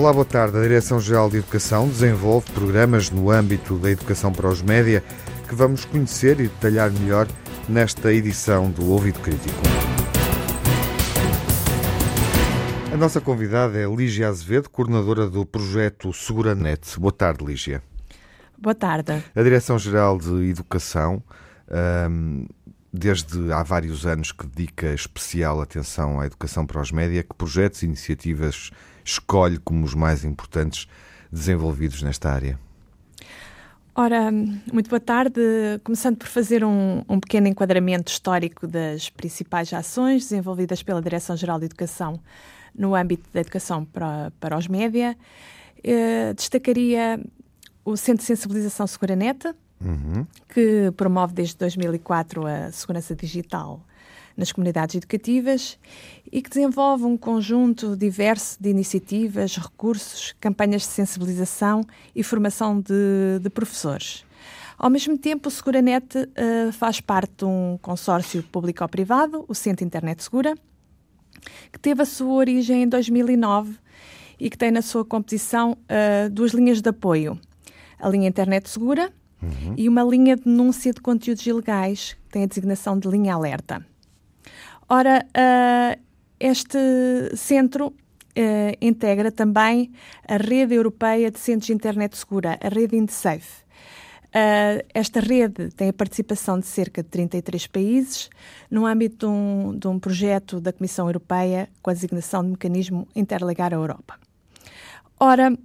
Olá, boa tarde. A Direção-Geral de Educação desenvolve programas no âmbito da educação para os média que vamos conhecer e detalhar melhor nesta edição do Ouvido Crítico. A nossa convidada é Lígia Azevedo, coordenadora do projeto SeguraNet. Boa tarde, Lígia. Boa tarde. A Direção-Geral de Educação, desde há vários anos que dedica especial atenção à educação para os média, que projetos e iniciativas escolhe como os mais importantes desenvolvidos nesta área? Ora, muito boa tarde. Começando por fazer um, um, pequeno enquadramento histórico das principais ações desenvolvidas pela Direção-Geral de Educação no âmbito da educação para, para os média, eh, destacaria o Centro de Sensibilização Seguranet, uhum. que promove desde 2004 a segurança digital nas comunidades educativas e que desenvolve um conjunto diverso de iniciativas, recursos, campanhas de sensibilização e formação de, de professores. Ao mesmo tempo, o Seguranet uh, faz parte de um consórcio público-privado, o Centro Internet Segura, que teve a sua origem em 2009 e que tem na sua composição uh, duas linhas de apoio. A linha Internet Segura uhum. e uma linha de denúncia de conteúdos ilegais, que tem a designação de linha alerta. Ora, uh, este centro uh, integra também a rede europeia de centros de internet segura, a rede IndSafe. Uh, esta rede tem a participação de cerca de 33 países no âmbito de um, de um, projeto da Comissão Europeia com a designação de Mecanismo Interligar a Europa. Ora,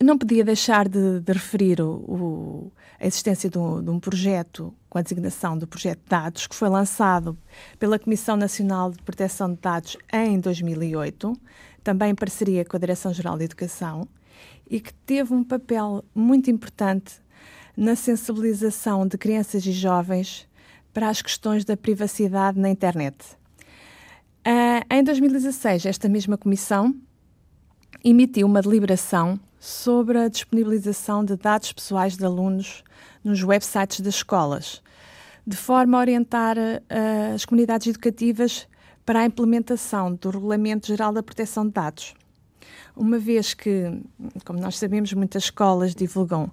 não podia deixar de, de referir o, o, a existência de um, de um, projeto com a designação do projeto de dados que foi lançado pela Comissão Nacional de Proteção de Dados em 2008, também em parceria com a Direção-Geral de Educação, e que teve um papel muito importante na sensibilização de crianças e jovens para as questões da privacidade na internet. Uh, em 2016, esta mesma comissão emitiu uma deliberação sobre a disponibilização de dados pessoais de alunos nos websites das escolas, de forma a orientar uh, as comunidades educativas para a implementação do Regulamento Geral da Proteção de Dados. Uma vez que, como nós sabemos, muitas escolas divulgam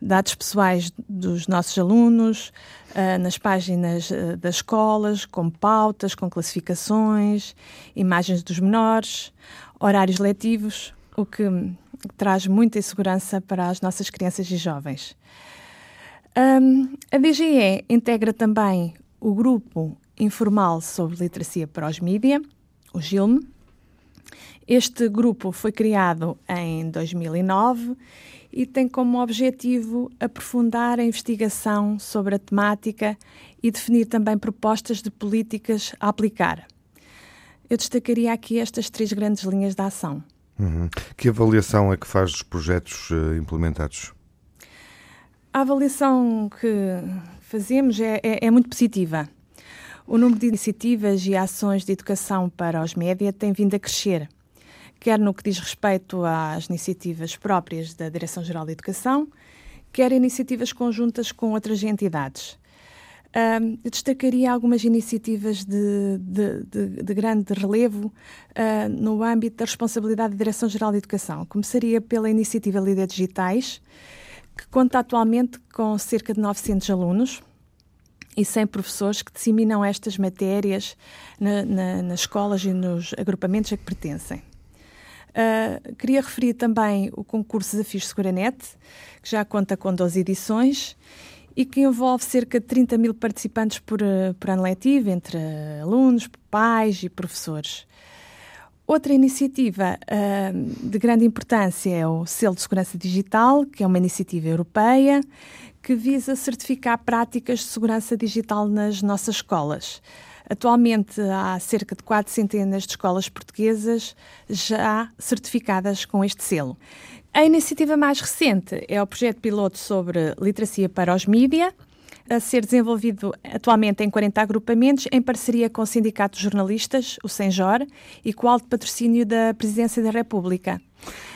dados pessoais dos nossos alunos uh, nas páginas uh, das escolas, com pautas, com classificações, imagens dos menores, horários letivos, o que traz muita insegurança para as nossas crianças e jovens. Um, a DGE integra também o Grupo Informal sobre Literacia para os Mídia, o GILM. Este grupo foi criado em 2009 e tem como objetivo aprofundar a investigação sobre a temática e definir também propostas de políticas a aplicar. Eu destacaria aqui estas três grandes linhas de ação. Uhum. Que avaliação é que faz dos projetos uh, implementados? A avaliação que fazemos é, é, é, muito positiva. O número de iniciativas e ações de educação para os média tem vindo a crescer, quer no que diz respeito às iniciativas próprias da Direção-Geral de Educação, quer iniciativas conjuntas com outras entidades. Eu destacaria algumas iniciativas de, de, de, de grande relevo uh, no âmbito da responsabilidade da Direção-Geral de Educação. Começaria pela iniciativa Líder Digitais, que conta atualmente com cerca de 900 alunos e 100 professores que disseminam estas matérias na, na, nas escolas e nos agrupamentos a que pertencem. Uh, queria referir também o concurso Desafios Seguranet, que já conta com 12 edições e que envolve cerca de 30 mil participantes por, eh, por ano letivo, entre alunos, pais e professores. Outra iniciativa uh, de grande importância é o Selo de Segurança Digital, que é uma iniciativa europeia que visa certificar práticas de segurança digital nas nossas escolas. Atualmente há cerca de quatro centenas de escolas portuguesas já certificadas com este selo. A iniciativa mais recente é o projeto piloto sobre literacia para os mídia, a ser desenvolvido atualmente em 40 agrupamentos, em parceria com o Sindicato de Jornalistas, o Senjor, e com o alto patrocínio da Presidência da República.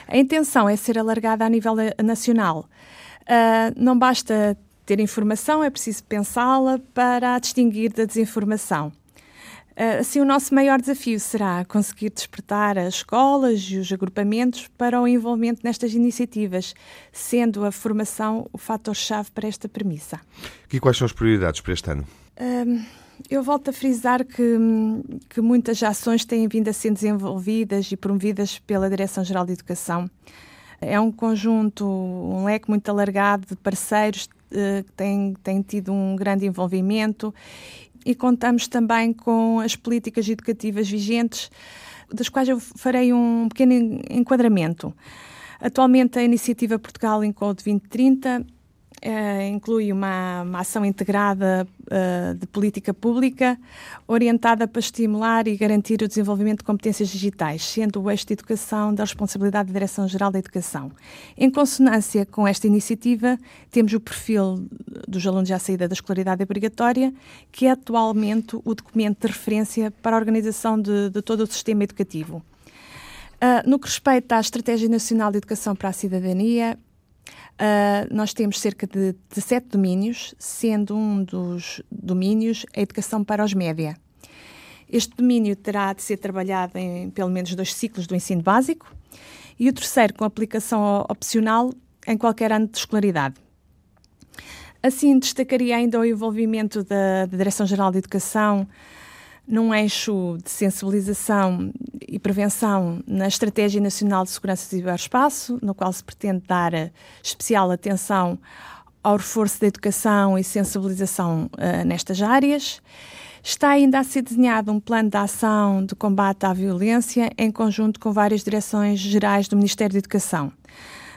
A intenção é ser alargada a nível nacional. Uh, não basta ter informação, é preciso pensá-la para a distinguir da desinformação. Eh, assim, o nosso maior desafio será conseguir despertar as escolas e os agrupamentos para o envolvimento nestas iniciativas, sendo a formação o fator-chave para esta premissa. E quais são as prioridades para este ano? Uh, eu volto a frisar que, que muitas ações têm vindo a ser desenvolvidas e promovidas pela Direção-Geral de Educação. É um conjunto, um leque muito alargado de parceiros uh, que têm, têm tido um grande envolvimento e contamos também com as políticas educativas vigentes, das quais eu farei um pequeno enquadramento. Atualmente, a iniciativa Portugal em Code 2030 Uh, inclui uma, uma, ação integrada uh, de política pública orientada para estimular e garantir o desenvolvimento de competências digitais, sendo o eixo de educação da responsabilidade da Direção-Geral da Educação. Em consonância com esta iniciativa, temos o perfil dos alunos à saída da escolaridade obrigatória, que é atualmente o documento de referência para a organização de, de todo o sistema educativo. Uh, no que respeita à Estratégia Nacional de Educação para a Cidadania, Uh, nós temos cerca de 17 domínios, sendo um dos domínios a educação para os média. Este domínio terá de ser trabalhado em pelo menos dois ciclos do ensino básico e o terceiro com aplicação opcional em qualquer ano de escolaridade. Assim, destacaria ainda o envolvimento da, Direção-Geral de Educação num eixo de sensibilização e prevenção na Estratégia Nacional de Segurança do Ciberespaço, no qual se pretende dar especial atenção ao reforço da educação e sensibilização uh, nestas áreas. Está ainda a ser desenhado um plano de ação de combate à violência em conjunto com várias direções gerais do Ministério da Educação.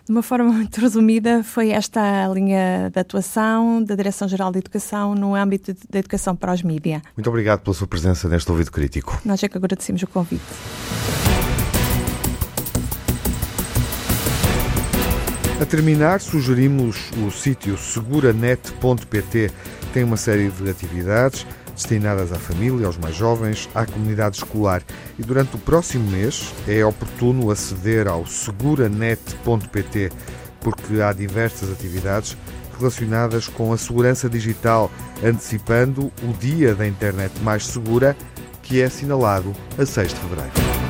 De uma forma muito resumida, foi esta a linha de atuação da Direção-Geral de Educação no âmbito da educação para os mídia. Muito obrigado pela sua presença neste Ouvido Crítico. Nós é que agradecemos o convite. A terminar, sugerimos o sítio seguranet.pt. Tem uma série de atividades destinadas à família, aos mais jovens, à comunidade escolar. E durante o próximo mês é oportuno aceder ao seguranet.pt, porque há diversas atividades relacionadas com a segurança digital, antecipando o Dia da Internet Mais Segura, que é assinalado a 6 de fevereiro.